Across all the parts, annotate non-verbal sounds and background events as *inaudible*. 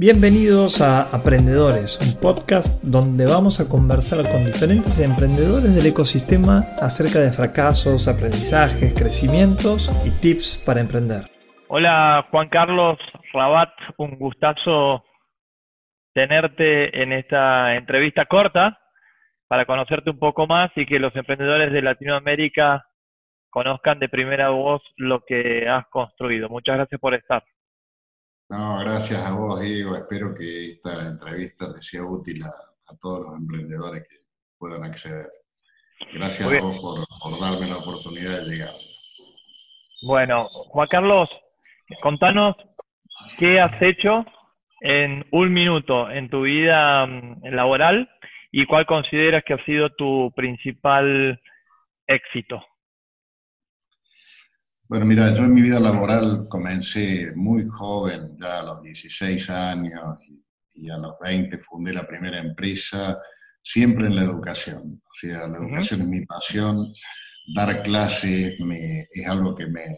Bienvenidos a Aprendedores, un podcast donde vamos a conversar con diferentes emprendedores del ecosistema acerca de fracasos, aprendizajes, crecimientos y tips para emprender. Hola Juan Carlos Rabat, un gustazo tenerte en esta entrevista corta para conocerte un poco más y que los emprendedores de Latinoamérica conozcan de primera voz lo que has construido. Muchas gracias por estar. No, gracias a vos, Diego. Espero que esta entrevista les sea útil a, todos los emprendedores que puedan acceder. Gracias a vos por, darme la oportunidad de llegar. Bueno, Juan Carlos, contanos qué has hecho en un minuto en tu vida mm, laboral y cuál consideras que ha sido tu principal éxito. Bueno, mira, yo en mi vida laboral comencé muy joven, ya a los 16 años y, a los 20 fundé la primera empresa, siempre en la educación. O sea, la educación es mi pasión, dar clases es algo que me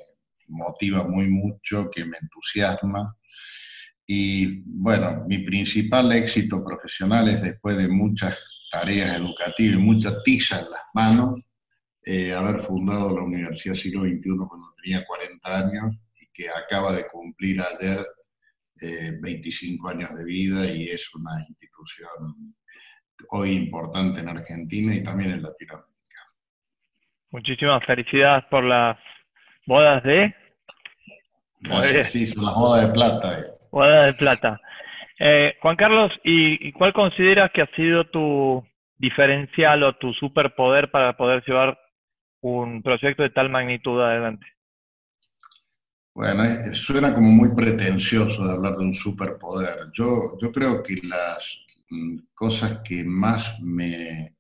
motiva muy mucho, que me entusiasma. Y bueno, mi principal éxito profesional es después de muchas tareas educativas, mucha tiza en las manos, eh, haber fundado la Universidad Siglo XXI cuando tenía 40 años y que acaba de cumplir ayer 25 eh, años de vida y es una institución hoy importante en Argentina y también en Latinoamérica. Muchísimas felicidades por las bodas de... sí, son las bodas de plata. Eh. Bodas de plata. Juan Carlos, ¿y cuál consideras que ha sido tu diferencial o tu superpoder para poder llevar un proyecto de tal magnitud adelante? Bueno, suena como muy pretencioso de hablar de un superpoder. Yo, yo creo que las mm, cosas que más me,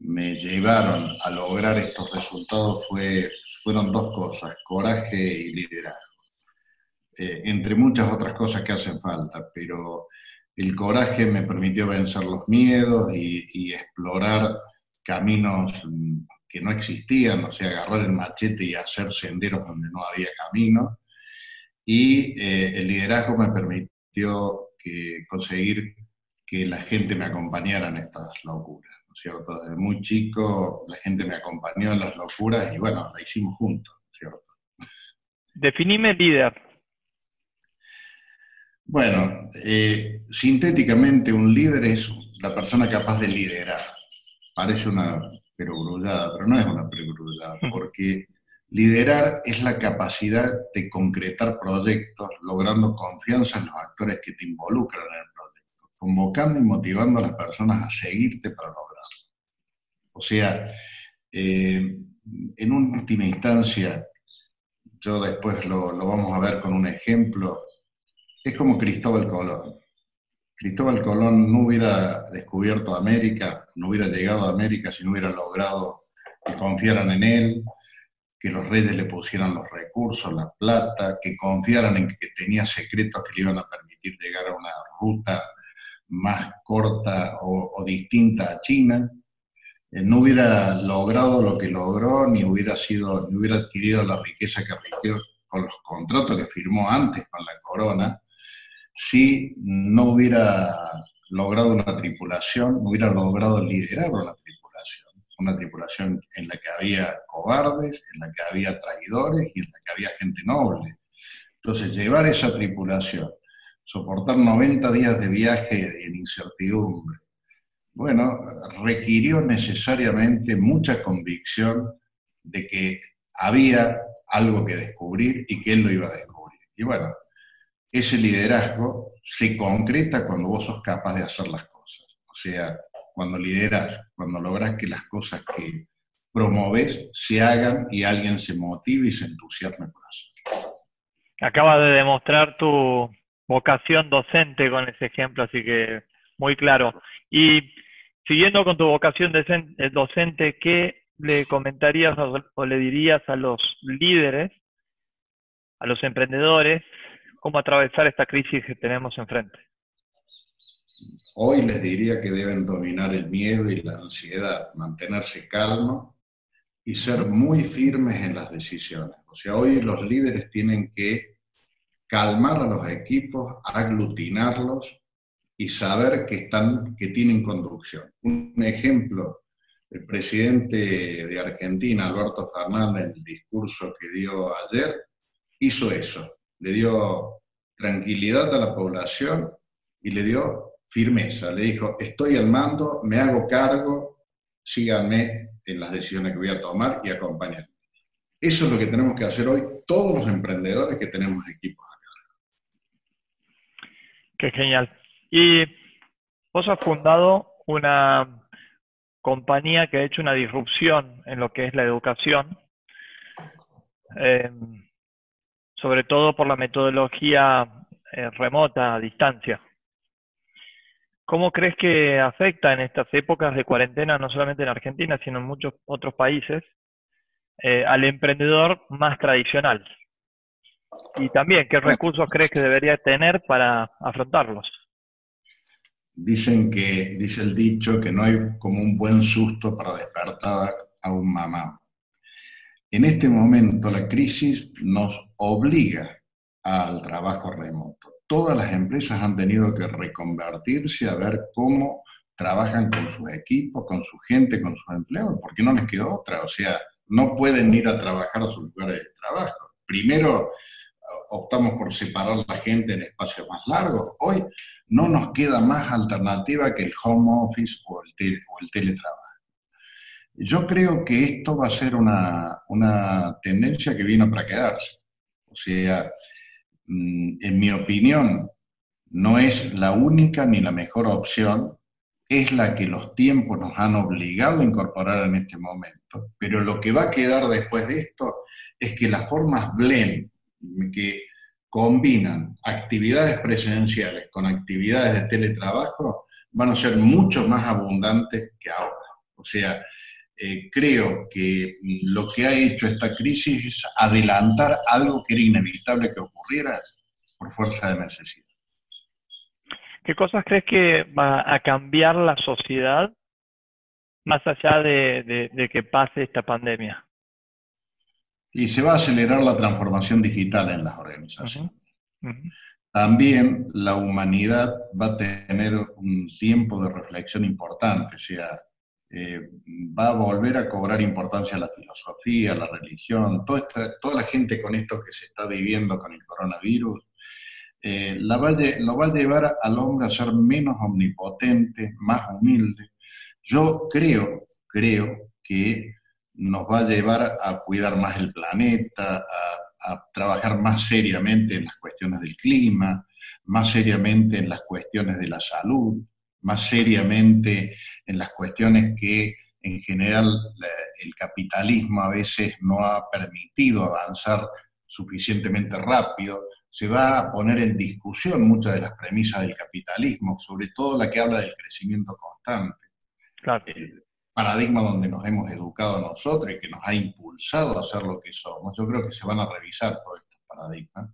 me llevaron a lograr estos resultados fue, fueron dos cosas, coraje y liderazgo. Eh, entre muchas otras cosas que hacen falta, pero el coraje me permitió vencer los miedos y, y explorar caminos mm, que no existían, o sea, agarrar el machete y hacer senderos donde no había camino. Y eh, el liderazgo me permitió que, conseguir que la gente me acompañara en estas locuras, ¿no es cierto? Desde muy chico la gente me acompañó en las locuras y bueno, la hicimos juntos, ¿cierto? Definime líder. Bueno, eh, sintéticamente un líder es la persona capaz de liderar. Parece una perogrullada, pero no es una perogrullada, *laughs* porque liderar es la capacidad de concretar proyectos, logrando confianza en los actores que te involucran en el proyecto, convocando y motivando a las personas a seguirte para lograrlo. O sea, eh, en última instancia, yo después lo, lo vamos a ver con un ejemplo, es como Cristóbal Colón. Cristóbal Colón no hubiera descubierto América, no hubiera llegado a América si no hubiera logrado que confiaran en él, que los reyes le pusieran los recursos, la plata, que confiaran en que tenía secretos que le iban a permitir llegar a una ruta más corta o, distinta a China. Eh, no hubiera logrado lo que logró, ni hubiera, sido, ni hubiera adquirido la riqueza que adquirió con los contratos que firmó antes con la corona, si no hubiera logrado una tripulación, no hubiera logrado liderar una tripulación, una tripulación en la que había cobardes, en la que había traidores y en la que había gente noble. Entonces, llevar esa tripulación, soportar 90 días de viaje en incertidumbre, bueno, requirió necesariamente mucha convicción de que había algo que descubrir y que él lo iba a descubrir. Y bueno, ese liderazgo se concreta cuando vos sos capaz de hacer las cosas. O sea, cuando lideras, cuando logras que las cosas que promoves se hagan y alguien se motive y se entusiasme por hacerlo. Acabas de demostrar tu vocación docente con ese ejemplo, así que muy claro. Y siguiendo con tu vocación eh, docente, ¿qué le comentarías o le dirías a los líderes, a los emprendedores cómo atravesar esta crisis que tenemos enfrente? Hoy les diría que deben dominar el miedo y la ansiedad, mantenerse calmos y ser muy firmes en las decisiones. O sea, hoy los líderes tienen que calmar a los equipos, aglutinarlos y saber que, están, que tienen conducción. Un ejemplo, el presidente de Argentina, Alberto Fernández, en el discurso que dio ayer, hizo eso, le dio tranquilidad a la población y le dio firmeza, le dijo, estoy al mando, me hago cargo, síganme en las decisiones que voy a tomar y acompañen. Eso es lo que tenemos que hacer hoy todos los emprendedores que tenemos equipos acá. Qué genial. Y vos has fundado una compañía que ha hecho una disrupción en lo que es la educación, em, sobre todo por la metodología eh, remota, a distancia. ¿Cómo crees que afecta en estas épocas de cuarentena, no solamente en Argentina, sino en muchos otros países, eh, al emprendedor más tradicional? Y también, ¿qué recursos crees que debería tener para afrontarlos? Dicen que, dice el dicho, que no hay como un buen susto para despertar a un mamá. En este momento la crisis nos obliga al trabajo remoto. Todas las empresas han tenido que reconvertirse a ver cómo trabajan con sus equipos, con su gente, con sus empleados, porque no les quedó otra. O sea, no pueden ir a trabajar a sus lugares de trabajo. Primero optamos por separar la gente en espacios más largos. Hoy no nos queda más alternativa que el home office o el, o el teletrabajo. Yo creo que esto va a ser una, una tendencia que vino para quedarse. O sea, mm, en mi opinión, no es la única ni la mejor opción, es la que los tiempos nos han obligado a incorporar en este momento. Pero lo que va a quedar después de esto es que las formas blend, que combinan actividades presenciales con actividades de teletrabajo, van a ser mucho más abundantes que ahora. O sea, eh, creo que lo que ha hecho esta crisis es adelantar algo que era inevitable que ocurriera por fuerza de necesidad. ¿Qué cosas crees que va a cambiar la sociedad más allá de que pase esta pandemia? Y se va a acelerar la transformación digital en las organizaciones. También la humanidad va a tener un tiempo de reflexión importante, o sea, eh, va a volver a cobrar importancia la filosofía, la religión, toda, la gente con esto que se está viviendo con el coronavirus, eh, va lo va a llevar al hombre a ser menos omnipotente, más humilde. Yo creo, creo que nos va a llevar a cuidar más el planeta, a, a, trabajar más seriamente en las cuestiones del clima, más seriamente en las cuestiones de la salud, más seriamente en las cuestiones que en general el capitalismo a veces no ha permitido avanzar suficientemente rápido, se va a poner en discusión muchas de las premisas del capitalismo, sobre todo la que habla del crecimiento constante. Claro paradigma donde nos hemos educado nosotros y que nos ha impulsado a ser lo que somos. Yo creo que se van a revisar todos estos paradigmas.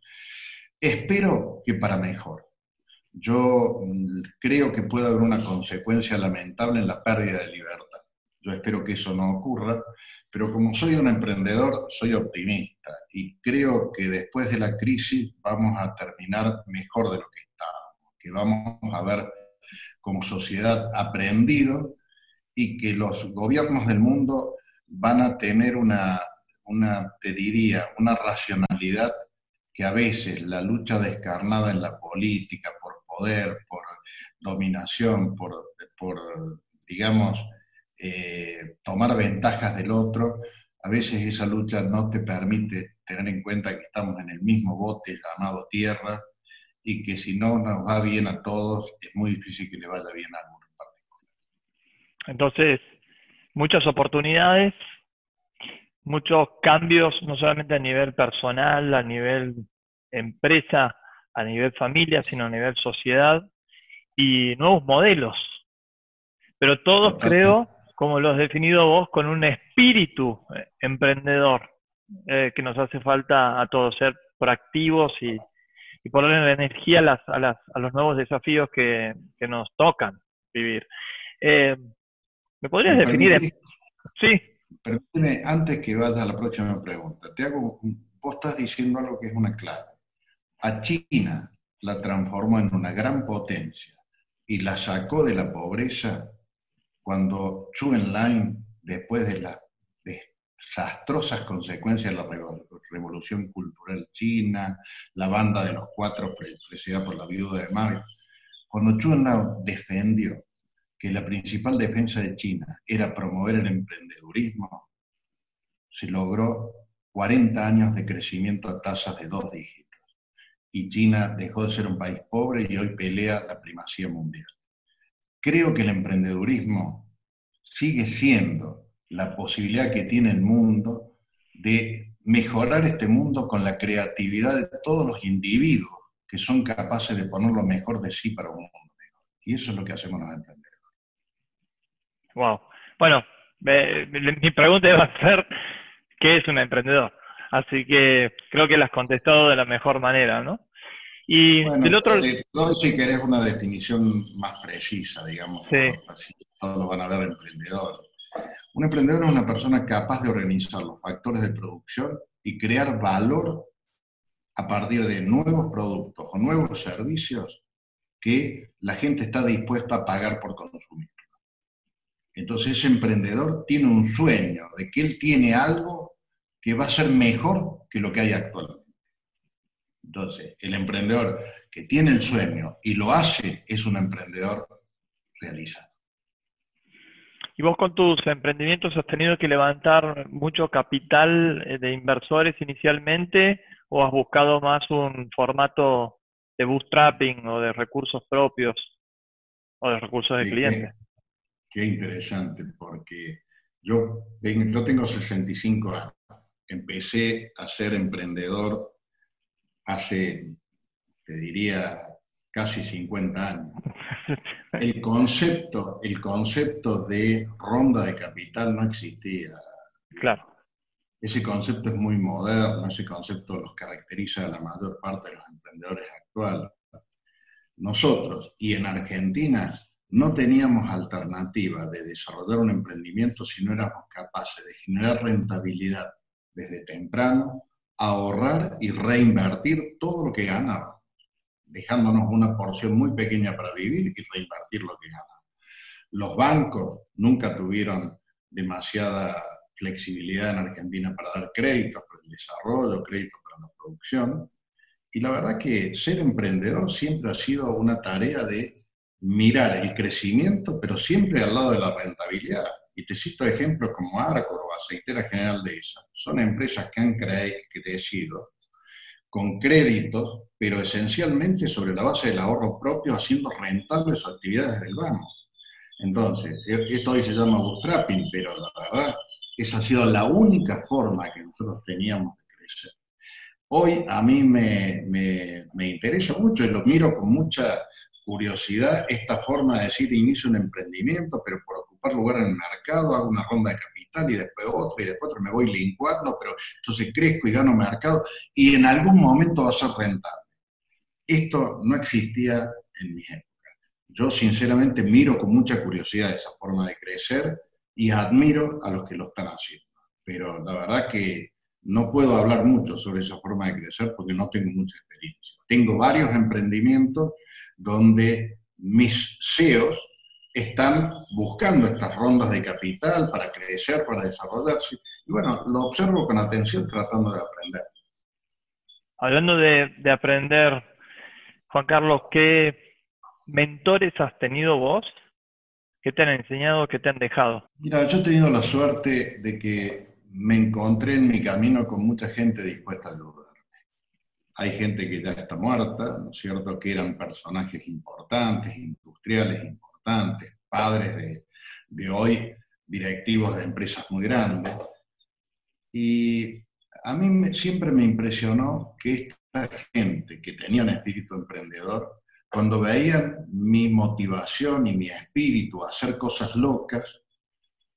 Espero que para mejor. Yo mm, creo que puede haber una consecuencia lamentable en la pérdida de libertad. Yo espero que eso no ocurra, pero como soy un emprendedor, soy optimista y creo que después de la crisis vamos a terminar mejor de lo que estábamos, que vamos a ver como sociedad aprendido y que los gobiernos del mundo van a tener una, una, te diría, una racionalidad que a veces la lucha descarnada en la política poder, por dominación, por, por digamos, eh, tomar ventajas del otro, a veces esa lucha no te permite tener en cuenta que estamos en el mismo bote llamado tierra y que si no nos va bien a todos, es muy difícil que le vaya bien a uno. Entonces, muchas oportunidades, muchos cambios, no solamente a nivel personal, a nivel empresa, a nivel familia, sino a nivel sociedad y nuevos modelos. Pero todos creo, como lo has definido vos, con un espíritu eh, emprendedor eh, que nos hace falta a todos ser proactivos y, y poner energía a, las, a, las, a, los nuevos desafíos que, que nos tocan vivir. Eh, ¿Me podrías definir? Sí. Permíteme, antes que vayas a la próxima pregunta, te hago, vos estás diciendo algo que es una clave. A China la transformó en una gran potencia y la sacó de la pobreza cuando Chu Enlai, después de las desastrosas consecuencias de la revolución cultural china, la banda de los cuatro presidida por la viuda de Mao, cuando Chu Enlai defendió que la principal defensa de China era promover el emprendedurismo, se logró 40 años de crecimiento a tasas de dos dígitos. Y China dejó de ser un país pobre y hoy pelea la primacía mundial. Creo que el emprendedurismo sigue siendo la posibilidad que tiene el mundo de mejorar este mundo con la creatividad de todos los individuos que son capaces de poner lo mejor de sí para un mundo mejor. Y eso es lo que hacemos los emprendedores. Wow. Bueno, mi pregunta va a ser, ¿qué es un emprendedor? Así que creo que la has contestado de la mejor manera, ¿no? Y bueno, otro... si querés una definición más precisa, digamos, sí. todos lo van a ver emprendedor. Un emprendedor es una persona capaz de organizar los factores de producción y crear valor a partir de nuevos productos o nuevos servicios que la gente está dispuesta a pagar por consumir. Entonces ese emprendedor tiene un sueño de que él tiene algo que va a ser mejor que lo que hay actualmente. Entonces, el emprendedor que tiene el sueño y lo hace es un emprendedor realizado. ¿Y vos con tus emprendimientos has tenido que levantar mucho capital eh, de inversores inicialmente o has buscado más un formato de bootstrapping o de recursos propios o de recursos de clientes? Qué interesante, porque yo, yo tengo 65 años. Empecé a ser emprendedor hace, te diría, casi 50 años. *laughs* El concepto, el concepto de ronda de capital no existía. Claro. Ese concepto es muy moderno, ese concepto los caracteriza a la mayor parte de los emprendedores actuales. Nosotros, y en Argentina, no teníamos alternativa de desarrollar un emprendimiento si no éramos capaces de generar rentabilidad desde temprano, ahorrar y reinvertir todo lo que ganábamos, dejándonos una porción muy pequeña para vivir y reinvertir lo que ganábamos. Los bancos nunca tuvieron demasiada flexibilidad en Argentina para dar créditos para el desarrollo, créditos para la producción. Y la verdad que ser emprendedor siempre ha sido una tarea de mirar el crecimiento, pero siempre al lado de la rentabilidad. Y te cito ejemplos como Arcor o Aceitera General de esa. Son empresas que han crecido con créditos, pero esencialmente sobre la base del ahorro propio, haciendo rentables sus actividades del banco. Entonces, e-, esto hoy se llama bootstrapping, pero la verdad, esa ha sido la única forma que nosotros teníamos de crecer. Hoy a mí me, me, me interesa mucho y lo miro con mucha curiosidad esta forma de decir inicio un emprendimiento, pero por ocupar lugar en el mercado hago una ronda de capital y después otra y después me voy linkuando, pero entonces crezco y gano mercado y en algún momento va a ser rentable. Esto no existía en mi época. Yo sinceramente miro con mucha curiosidad esa forma de crecer y admiro a los que lo están haciendo. Pero la verdad que no puedo hablar mucho sobre esa forma de crecer porque no tengo mucha experiencia. Tengo varios emprendimientos donde mis CEOs están buscando estas rondas de capital para crecer, para desarrollarse. Y bueno, lo observo con atención tratando de aprender. Hablando de, de aprender, Juan Carlos, ¿qué mentores has tenido vos? ¿Qué te han enseñado, qué te han dejado? Mira, yo he tenido la suerte de que me encontré en mi camino con mucha gente dispuesta a ayudar hay gente que ya está muerta, ¿no es cierto?, que eran personajes importantes, industriales importantes, padres de, hoy, directivos de empresas muy grandes. Y a mí siempre me impresionó que esta gente que tenía un espíritu emprendedor, cuando veían mi motivación y mi espíritu a hacer cosas locas,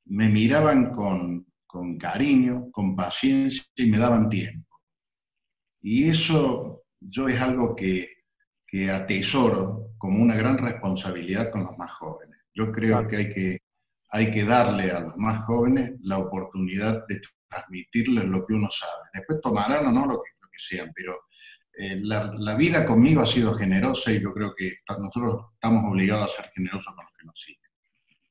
me miraban con, con cariño, con paciencia y me daban tiempo. Y eso yo es algo que, atesoro como una gran responsabilidad con los más jóvenes. Yo creo que hay, que hay que darle a los más jóvenes la oportunidad de transmitirles lo que uno sabe. Después tomarán o no lo que, lo que sean, pero eh, la, vida conmigo ha sido generosa y yo creo que nosotros estamos obligados a ser generosos con los que nos siguen.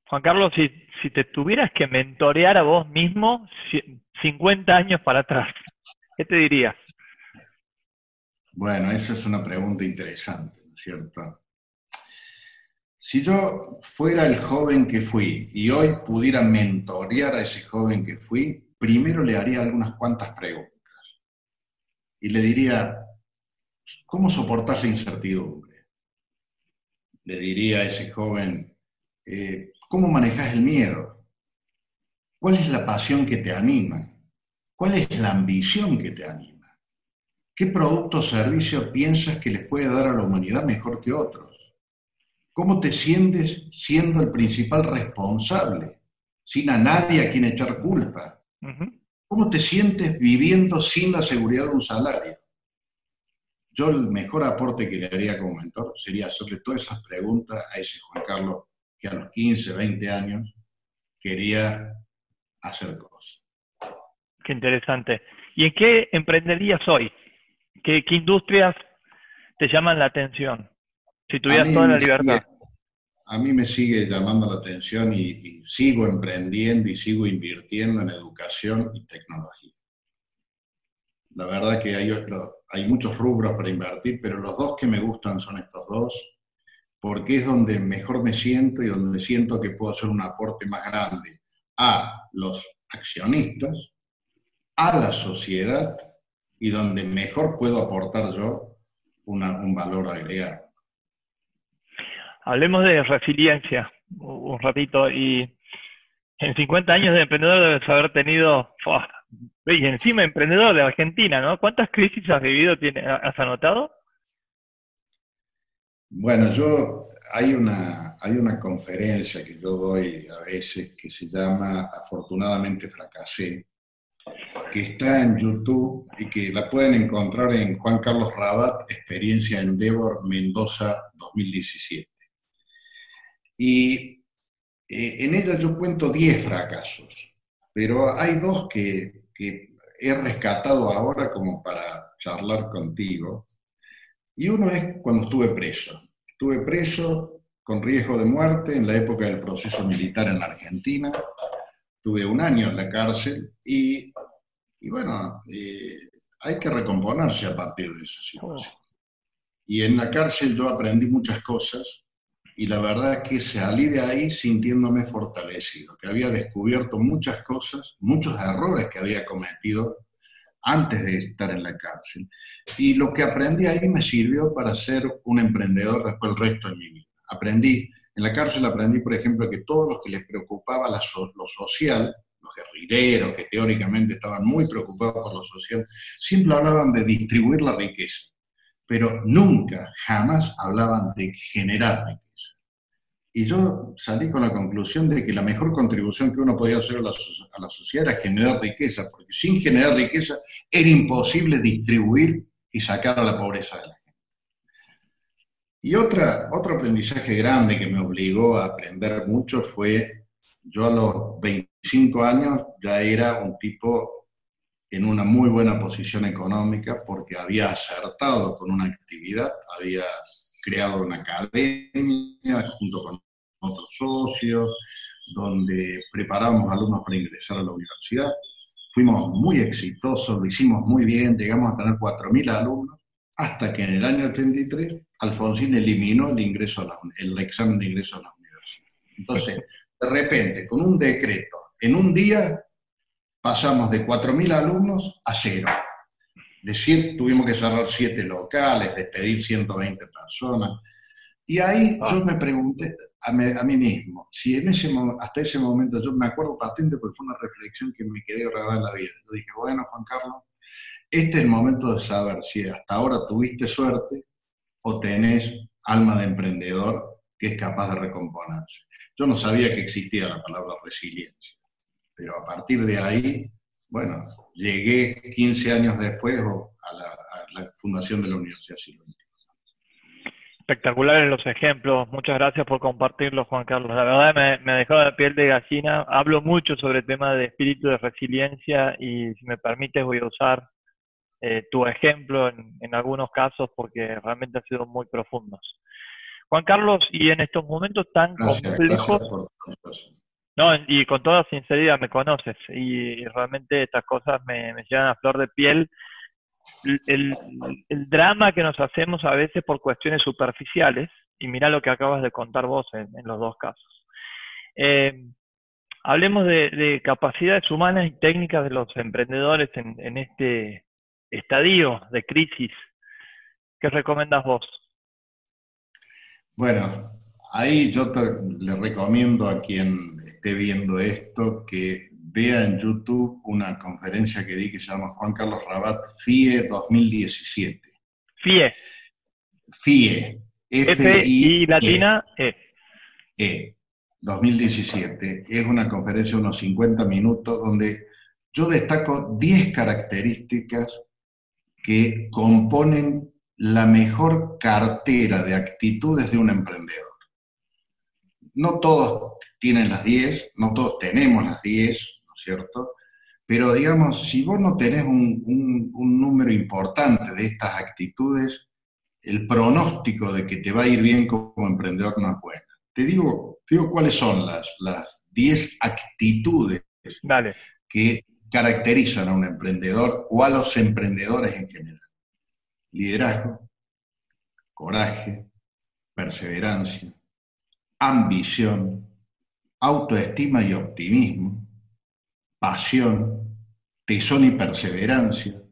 Juan Carlos, si, si te tuvieras que mentorear a vos mismo 50 años para atrás, ¿qué te dirías? Bueno, esa es una pregunta interesante, ¿no es cierto? Si yo fuera el joven que fui y hoy pudiera mentorear a ese joven que fui, primero le haría algunas cuantas preguntas. Y le diría, ¿cómo soportas la incertidumbre? Le diría a ese joven, eh, ¿cómo manejas el miedo? ¿Cuál es la pasión que te anima? ¿Cuál es la ambición que te anima? ¿Qué producto o servicio piensas que les puede dar a la humanidad mejor que otros? ¿Cómo te sientes siendo el principal responsable, sin a nadie a quien echar culpa? ¿Cómo te sientes viviendo sin la seguridad de un salario? Yo el mejor aporte que le haría como mentor sería hacerle todas esas preguntas a ese Juan Carlos que a los 15, 20 años quería hacer cosas. Qué interesante. ¿Y en qué emprenderías hoy? ¿Qué, qué industrias te llaman la atención? Si tuvieras toda la libertad. a mí me sigue llamando la atención y, sigo emprendiendo y sigo invirtiendo en educación y tecnología. La verdad que hay, hay muchos rubros para invertir, pero los dos que me gustan son estos dos, porque es donde mejor me siento y donde siento que puedo hacer un aporte más grande a los accionistas, a la sociedad y donde mejor puedo aportar yo un valor agregado. Hablemos de resiliencia un ratito y en 50 años de emprendedor debes haber tenido, y encima emprendedor de Argentina, ¿no? ¿Cuántas crisis has vivido, tiene, has anotado? Bueno, yo, hay una, hay una conferencia que yo doy a veces que se llama Afortunadamente Fracasé, que está en YouTube y que la pueden encontrar en Juan Carlos Rabat, Experiencia Endeavor Mendoza 2017. Y eh, en ella yo cuento 10 fracasos, pero hay dos que, que he rescatado ahora como para charlar contigo. Y uno es cuando estuve preso. Estuve preso con riesgo de muerte en la época del proceso militar en la Argentina. Tuve un año en la cárcel y, bueno, eh, hay que recomponerse a partir de esa situación. Y en la cárcel yo aprendí muchas cosas y la verdad es que salí de ahí sintiéndome fortalecido, que había descubierto muchas cosas, muchos errores que había cometido antes de estar en la cárcel. Y lo que aprendí ahí me sirvió para ser un emprendedor después el resto de mi vida. Aprendí, en la cárcel aprendí, por ejemplo, que todos los que les preocupaba lo social, los guerrilleros que teóricamente estaban muy preocupados por lo social, siempre hablaban de distribuir la riqueza, pero nunca, jamás hablaban de generar riqueza. Y yo salí con la conclusión de que la mejor contribución que uno podía hacer a la, sociedad era generar riqueza, porque sin generar riqueza era imposible distribuir y sacar a la pobreza de la gente. Y otra, otro aprendizaje grande que me obligó a aprender mucho fue, yo a los 25 años ya era un tipo en una muy buena posición económica porque había acertado con una actividad, había creado una academia junto con otros socios, donde preparamos alumnos para ingresar a la universidad. Fuimos muy exitosos, lo hicimos muy bien, llegamos a tener 4.000 alumnos, hasta que en el año 83 Alfonsín eliminó el, ingreso a el examen de ingreso a la universidad. Entonces, de repente, con un decreto, en un día pasamos de 4.000 alumnos a cero. De tuvimos que cerrar siete locales, despedir 120 personas. Y ahí ah. yo me pregunté a, mí mismo, si en ese hasta ese momento, yo me acuerdo patente porque fue una reflexión que me quedé grabada en la vida. Yo dije, bueno, Juan Carlos, este es el momento de saber si hasta ahora tuviste suerte o tenés alma de emprendedor que es capaz de recomponerse. Yo no sabía que existía la palabra resiliencia, pero a partir de ahí bueno, llegué 15 años después a la, fundación de la Universidad Silvia. Espectaculares los ejemplos, muchas gracias por compartirlos, Juan Carlos. La verdad me, me dejó la piel de gallina. Hablo mucho sobre el tema de espíritu de resiliencia y si me permites voy a usar eh, tu ejemplo en, en, algunos casos porque realmente han sido muy profundos. Juan Carlos, y en estos momentos tan complejos, no, y con toda sinceridad me conoces y realmente estas cosas me, me llevan a flor de piel. El, el, drama que nos hacemos a veces por cuestiones superficiales, y mira lo que acabas de contar vos en, en los dos casos. Eh, hablemos de, de, capacidades humanas y técnicas de los emprendedores en, en este estadio de crisis. ¿Qué recomendas vos? Bueno, ahí yo te, le recomiendo a quien esté viendo esto que vea en YouTube una conferencia que di que se llama Juan Carlos Rabat FIE 2017. FIE. FIE. F-I latina E. E. 2017. Es una conferencia de unos 50 minutos donde yo destaco 10 características que componen la mejor cartera de actitudes de un emprendedor. No todos tienen las 10, no todos tenemos las 10, ¿no es cierto? Pero digamos, si vos no tenés un, un, un, número importante de estas actitudes, el pronóstico de que te va a ir bien como emprendedor no es bueno. Te digo, te digo cuáles son las, las 10 actitudes Dale. que caracterizan a un emprendedor o a los emprendedores en general. Liderazgo, coraje, perseverancia, ambición, autoestima y optimismo, pasión, tesón y perseverancia,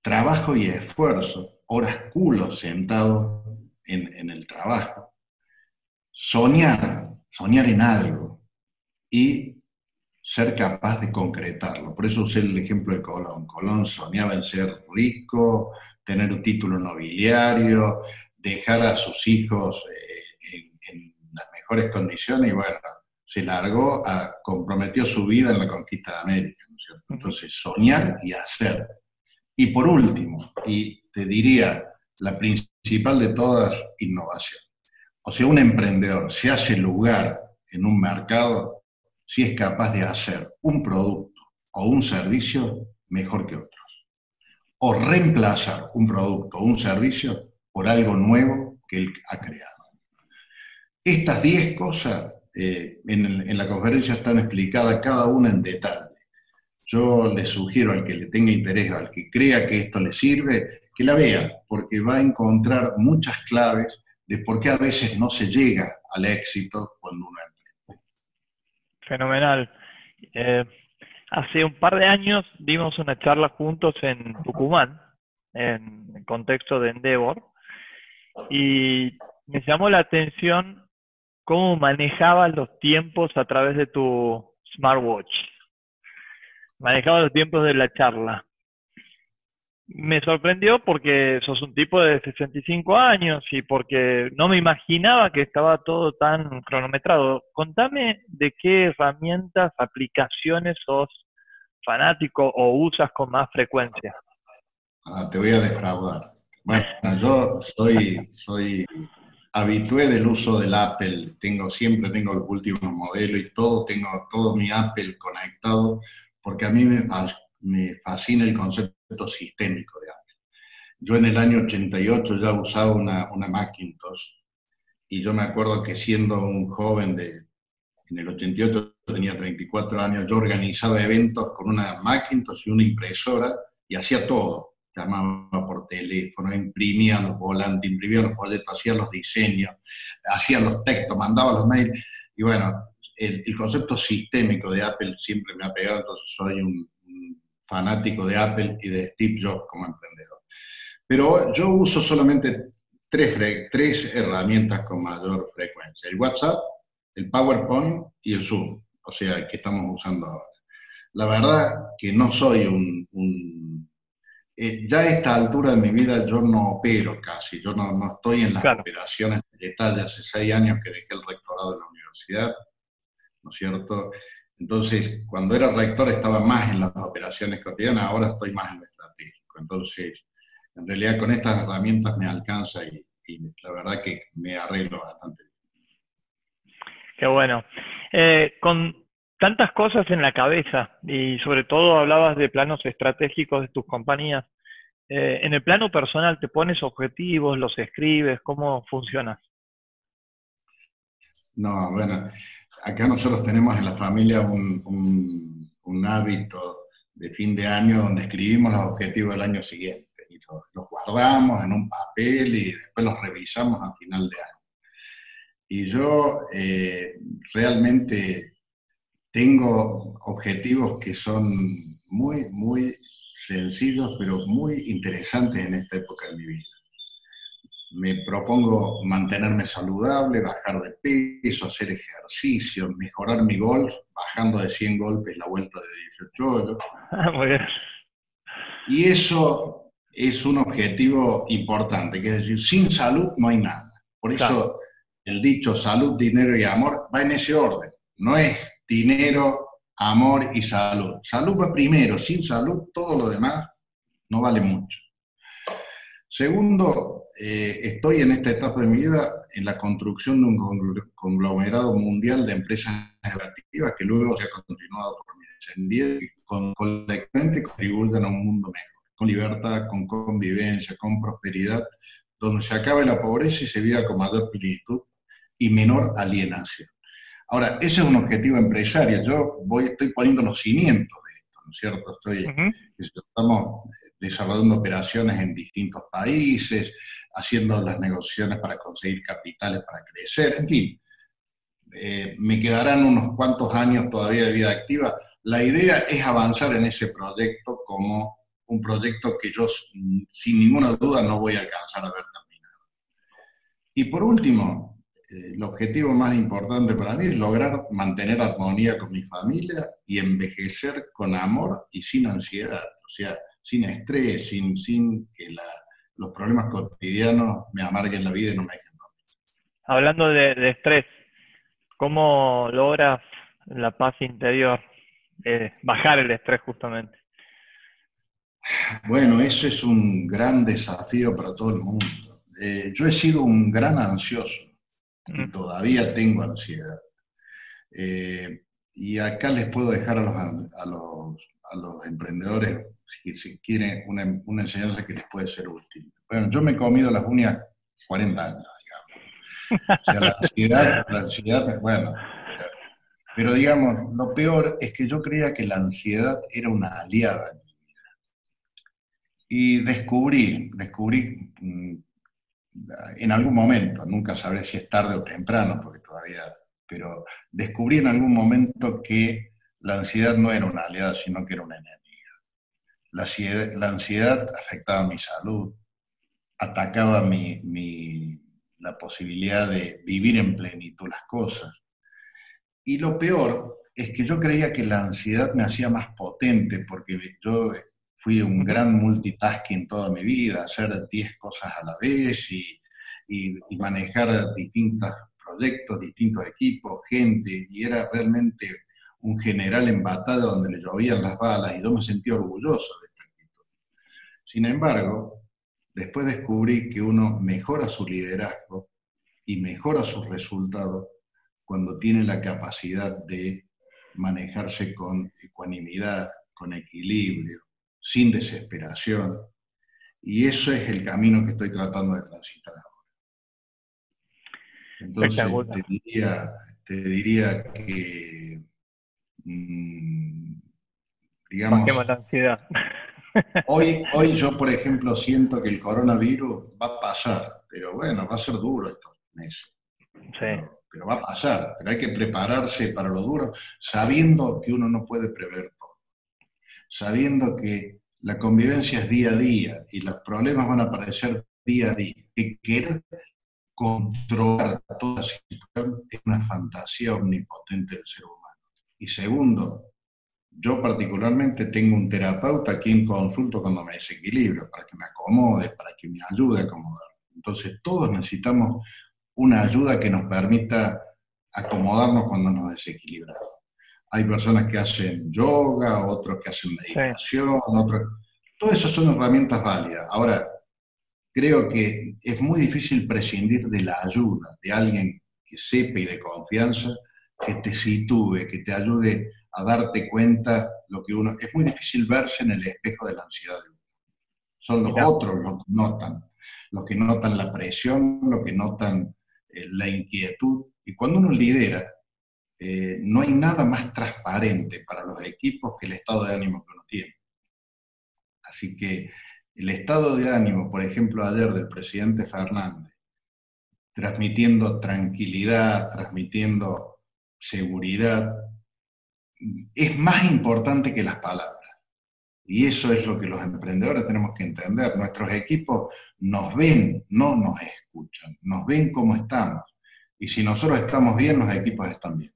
trabajo y esfuerzo, horas culo sentado en, en el trabajo, soñar, soñar en algo y ser capaz de concretarlo. Por eso usé el ejemplo de Colón. Colón soñaba en ser rico, tener un título nobiliario, dejar a sus hijos eh, en, en, las mejores condiciones y bueno, se largó, a, comprometió su vida en la conquista de América, ¿no es cierto? Entonces, soñar y hacer. Y por último, y te diría, la principal de todas, innovación. O sea, un emprendedor se hace lugar en un mercado si es capaz de hacer un producto o un servicio mejor que otros. O reemplazar un producto o un servicio por algo nuevo que él ha creado. Estas 10 cosas eh, en, la conferencia están explicadas cada una en detalle. Yo le sugiero al que le tenga interés, al que crea que esto le sirve, que la vea, porque va a encontrar muchas claves de por qué a veces no se llega al éxito cuando uno Fenomenal. Eh, hace un par de años dimos una charla juntos en Tucumán, en, contexto de Endeavor, y me llamó la atención cómo manejabas los tiempos a través de tu smartwatch. Manejabas los tiempos de la charla me sorprendió porque sos un tipo de 65 años y porque no me imaginaba que estaba todo tan cronometrado. Contame de qué herramientas, aplicaciones sos fanático o usas con más frecuencia. Ah, te voy a defraudar. Bueno, yo soy, soy habitué del uso del Apple. Tengo, siempre tengo los últimos modelos y todo, tengo todo mi Apple conectado porque a mí me, me fascina el concepto sistémico de Apple. Yo en el año 88 ya usaba una, una Macintosh y yo me acuerdo que siendo un joven de, en el 88 tenía 34 años, yo organizaba eventos con una Macintosh y una impresora y hacía todo. Llamaba por teléfono, imprimía los volantes, imprimía los folletos, hacía los diseños, hacía los textos, mandaba los mails. Y bueno, el, el concepto sistémico de Apple siempre me ha pegado, entonces soy un, fanático de Apple y de Steve Jobs como emprendedor. Pero yo uso solamente tres, tres herramientas con mayor frecuencia. El WhatsApp, el PowerPoint y el Zoom, o sea, el que estamos usando ahora. La verdad que no soy un... un eh, ya a esta altura de mi vida yo no opero casi, yo no, no estoy en las claro. operaciones de detalle. Hace seis años que dejé el rectorado de la universidad, ¿no es cierto? Entonces, cuando era rector estaba más en las operaciones cotidianas, ahora estoy más en lo estratégico. Entonces, en realidad con estas herramientas me alcanza y, y la verdad que me arreglo bastante bien. Qué bueno. Eh, con tantas cosas en la cabeza y sobre todo hablabas de planos estratégicos de tus compañías, eh, en el plano personal, ¿te pones objetivos, los escribes? ¿Cómo funcionas? No, bueno, acá nosotros tenemos en la familia un, hábito de fin de año donde escribimos los objetivos del año siguiente los, guardamos en un papel y después los revisamos a final de año. Y yo eh, realmente tengo objetivos que son muy, muy sencillos, pero muy interesantes en esta época de mi vida. Me propongo mantenerme saludable, bajar de peso, hacer ejercicio, mejorar mi golf, bajando de 100 golpes la vuelta de 18 hoyos. *laughs* Muy bien. Y eso es un objetivo importante, que es decir, sin salud no hay nada. Por eso el dicho salud, dinero y amor va en ese orden. No es dinero, amor y salud. Salud va primero, sin salud todo lo demás no vale mucho. Segundo, eh, estoy en esta etapa de mi vida en la construcción de un conglomerado mundial de empresas educativas que luego se ha continuado por mi descendiente con, colectivamente contribuyen a un mundo mejor, con libertad, con convivencia, con prosperidad, donde se acabe la pobreza y se viva con mayor plenitud y menor alienación. Ahora, ese es un objetivo empresario. Yo voy, estoy poniendo los cimientos ¿no es cierto? Estoy, Estamos desarrollando operaciones en distintos países, haciendo las negociaciones para conseguir capitales para crecer, en fin. Eh, me quedarán unos cuantos años todavía de vida activa. La idea es avanzar en ese proyecto como un proyecto que yo sin ninguna duda no voy a alcanzar a ver terminado. Y por último, eh, el objetivo más importante para mí es lograr mantener armonía con mi familia y envejecer con amor y sin ansiedad, o sea, sin estrés, sin, sin que los problemas cotidianos me amarguen la vida y no me dejen. Hablando de, estrés, ¿cómo logras la paz interior, eh, bajar el estrés justamente? Bueno, eso es un gran desafío para todo el mundo. Eh, yo he sido un gran ansioso y mm. todavía tengo ansiedad. Eh, y acá les puedo dejar a los, a los, a los emprendedores, si, quieren, una, una, enseñanza que les puede ser útil. Bueno, yo me he comido las uñas 40 años, digamos. O sea, la ansiedad, la ansiedad bueno, pero digamos, lo peor es que yo creía que la ansiedad era una aliada en mi vida. Y descubrí, descubrí mm, en algún momento, nunca sabré si es tarde o temprano, porque todavía, pero descubrí en algún momento que la ansiedad no era una aliada, sino que era una enemiga. La ansiedad, afectaba mi salud, atacaba mi, la posibilidad de vivir en plenitud las cosas. Y lo peor es que yo creía que la ansiedad me hacía más potente, porque yo fui un gran multitasking toda mi vida, hacer 10 cosas a la vez y, y, manejar distintos proyectos, distintos equipos, gente, y era realmente un general en batalla donde le llovían las balas y yo me sentía orgulloso de esta actitud. Sin embargo, después descubrí que uno mejora su liderazgo y mejora sus resultados cuando tiene la capacidad de manejarse con ecuanimidad, con equilibrio, sin desesperación. Y eso es el camino que estoy tratando de transitar ahora. Entonces, te diría, te diría que, mm, digamos, la ansiedad. *laughs* Hoy, hoy yo, por ejemplo, siento que el coronavirus va a pasar, pero bueno, va a ser duro estos meses. Pero, pero, va a pasar, pero hay que prepararse para lo duro, sabiendo que uno no puede prever todo, sabiendo que la convivencia es día a día y los problemas van a aparecer día a día. Que querer controlar toda situación es una fantasía omnipotente del ser humano. Y segundo, yo particularmente tengo un terapeuta a quien consulto cuando me desequilibro, para que me acomode, para que me ayude a acomodar. Entonces todos necesitamos una ayuda que nos permita acomodarnos cuando nos desequilibramos hay personas que hacen yoga, otros que hacen meditación, otros... Todas esas son herramientas válidas. Ahora, creo que es muy difícil prescindir de la ayuda de alguien que sepa y de confianza, que te sitúe, que te ayude a darte cuenta lo que uno... Es muy difícil verse en el espejo de la ansiedad de uno. son los otros los que notan, los que notan la presión, los que notan eh, la inquietud. Y cuando uno lidera, eh, no hay nada más transparente para los equipos que el estado de ánimo que uno tiene. Así que el estado de ánimo, por ejemplo, ayer del presidente Fernández, transmitiendo tranquilidad, transmitiendo seguridad, es más importante que las palabras. Y eso es lo que los emprendedores tenemos que entender. Nuestros equipos nos ven, no nos escuchan, nos ven cómo estamos. Y si nosotros estamos bien, los equipos están bien.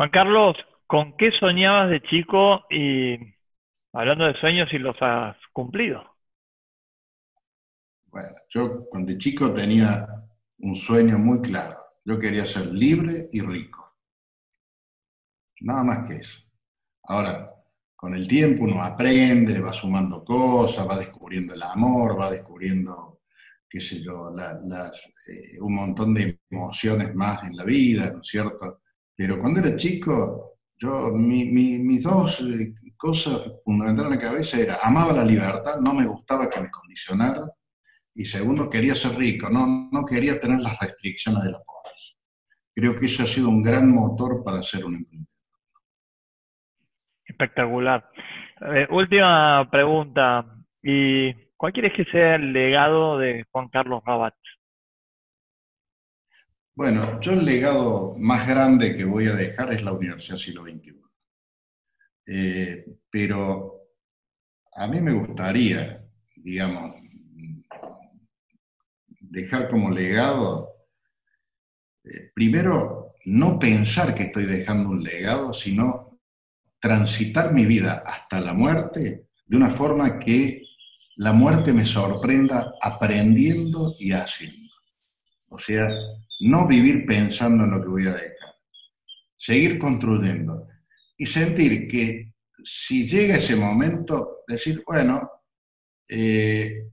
Juan Carlos, ¿con qué soñabas de chico y hablando de sueños si los has cumplido? Bueno, yo cuando chico tenía un sueño muy claro. Yo quería ser libre y rico. Nada más que eso. Ahora, con el tiempo uno aprende, va sumando cosas, va descubriendo el amor, va descubriendo, qué sé yo, eh, un montón de emociones más en la vida, ¿no es cierto? Pero cuando era chico, yo, mis dos eh, cosas fundamentales en la cabeza era, amaba la libertad, no me gustaba que me condicionara, y segundo, quería ser rico, no, no quería tener las restricciones de la pobreza. Creo que eso ha sido un gran motor para ser un emprendedor. Espectacular. Eh, última pregunta. ¿Y cuál quieres que sea el legado de Juan Carlos Rabat? Bueno, yo el legado más grande que voy a dejar es la Universidad Siglo XXI. Eh, pero a mí me gustaría, digamos, dejar como legado, eh, primero, no pensar que estoy dejando un legado, sino transitar mi vida hasta la muerte de una forma que la muerte me sorprenda aprendiendo y haciendo. O sea, no vivir pensando en lo que voy a dejar, seguir construyendo y sentir que si llega ese momento, decir, bueno, eh,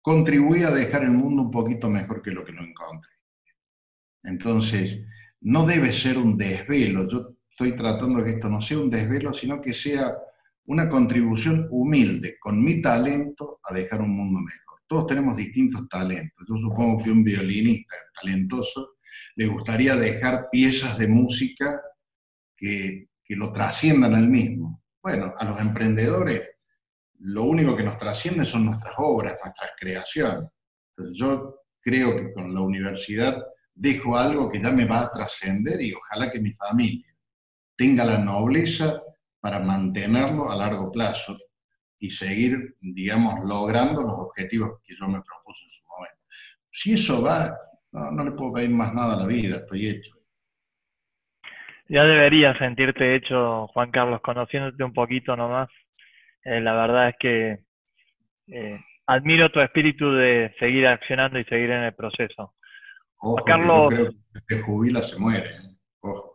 contribuí a dejar el mundo un poquito mejor que lo que lo encontré. Entonces, no debe ser un desvelo. Yo estoy tratando de que esto no sea un desvelo, sino que sea una contribución humilde con mi talento a dejar un mundo mejor. Todos tenemos distintos talentos. Yo supongo que un violinista talentoso le gustaría dejar piezas de música que, que lo trasciendan al mismo. Bueno, a los emprendedores lo único que nos trasciende son nuestras obras, nuestras creaciones. Entonces yo creo que con la universidad dejo algo que ya me va a trascender y ojalá que mi familia tenga la nobleza para mantenerlo a largo plazo y seguir, digamos, logrando los objetivos que yo me propuse en su momento. Si eso va, no, no le puedo pedir más nada a la vida, estoy hecho. Ya deberías sentirte hecho, Juan Carlos, conociéndote un poquito nomás. Eh, la verdad es que eh, admiro tu espíritu de seguir accionando y seguir en el proceso. Ojo, Carlos... creo que el que jubila se muere. ¿eh? Ojo.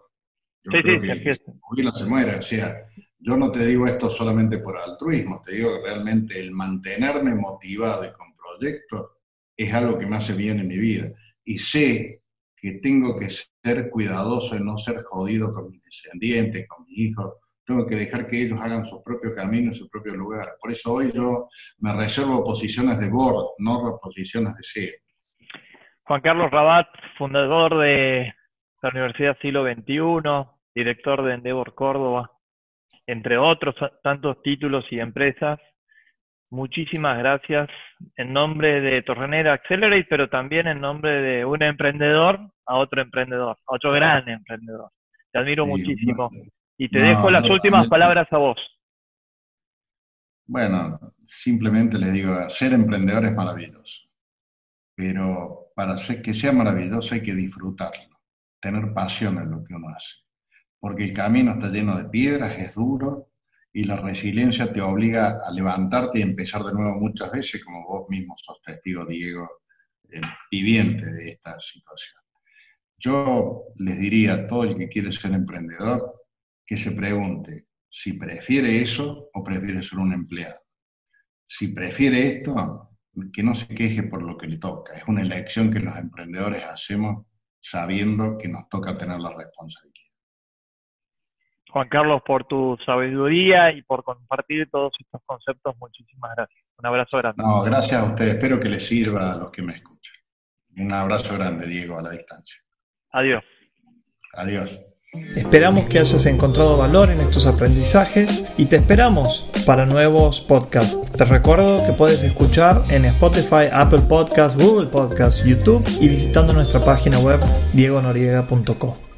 Yo sí, creo sí, que, que jubila se muere. O sea, yo no te digo esto solamente por altruismo, te digo que realmente el mantenerme motivado y con proyectos es algo que me hace bien en mi vida. Y sé que tengo que ser cuidadoso y no ser jodido con mis descendientes, con mis hijos, tengo que dejar que ellos hagan su propio camino su propio lugar. Por eso hoy yo me reservo posiciones de board, no posiciones de CEO. Juan Carlos Rabat, fundador de la Universidad Siglo XXI, director de Endeavor Córdoba, entre otros tantos títulos y empresas. Muchísimas gracias en nombre de Torrenera Accelerate, pero también en nombre de un emprendedor a otro emprendedor, a otro gran emprendedor. Te admiro muchísimo. Y te dejo las últimas palabras a vos. Bueno, simplemente les digo, ser emprendedor es maravilloso, pero para que sea maravilloso hay que disfrutarlo, tener pasión en lo que uno hace, porque el camino está lleno de piedras, es duro, y la resiliencia te obliga a levantarte y empezar de nuevo muchas veces, como vos mismo sos testigo, Diego, viviente de esta situación. Yo les diría a todo el que quiere ser emprendedor, que se pregunte si prefiere eso o prefiere ser un empleado. Si prefiere esto, que no se queje por lo que le toca. Es una elección que los emprendedores hacemos sabiendo que nos toca tener la responsabilidad. Juan Carlos, por tu sabiduría y por compartir todos estos conceptos. Muchísimas gracias. Un abrazo grande. No, gracias a ustedes. Espero que les sirva a los que me escuchan. Un abrazo grande, Diego, a la distancia. Adiós. Adiós. Esperamos que hayas encontrado valor en estos aprendizajes y te esperamos para nuevos podcasts. Te recuerdo que puedes escuchar en Spotify, Apple Podcasts, Google Podcasts, YouTube y visitando nuestra página web diegonoriega.com.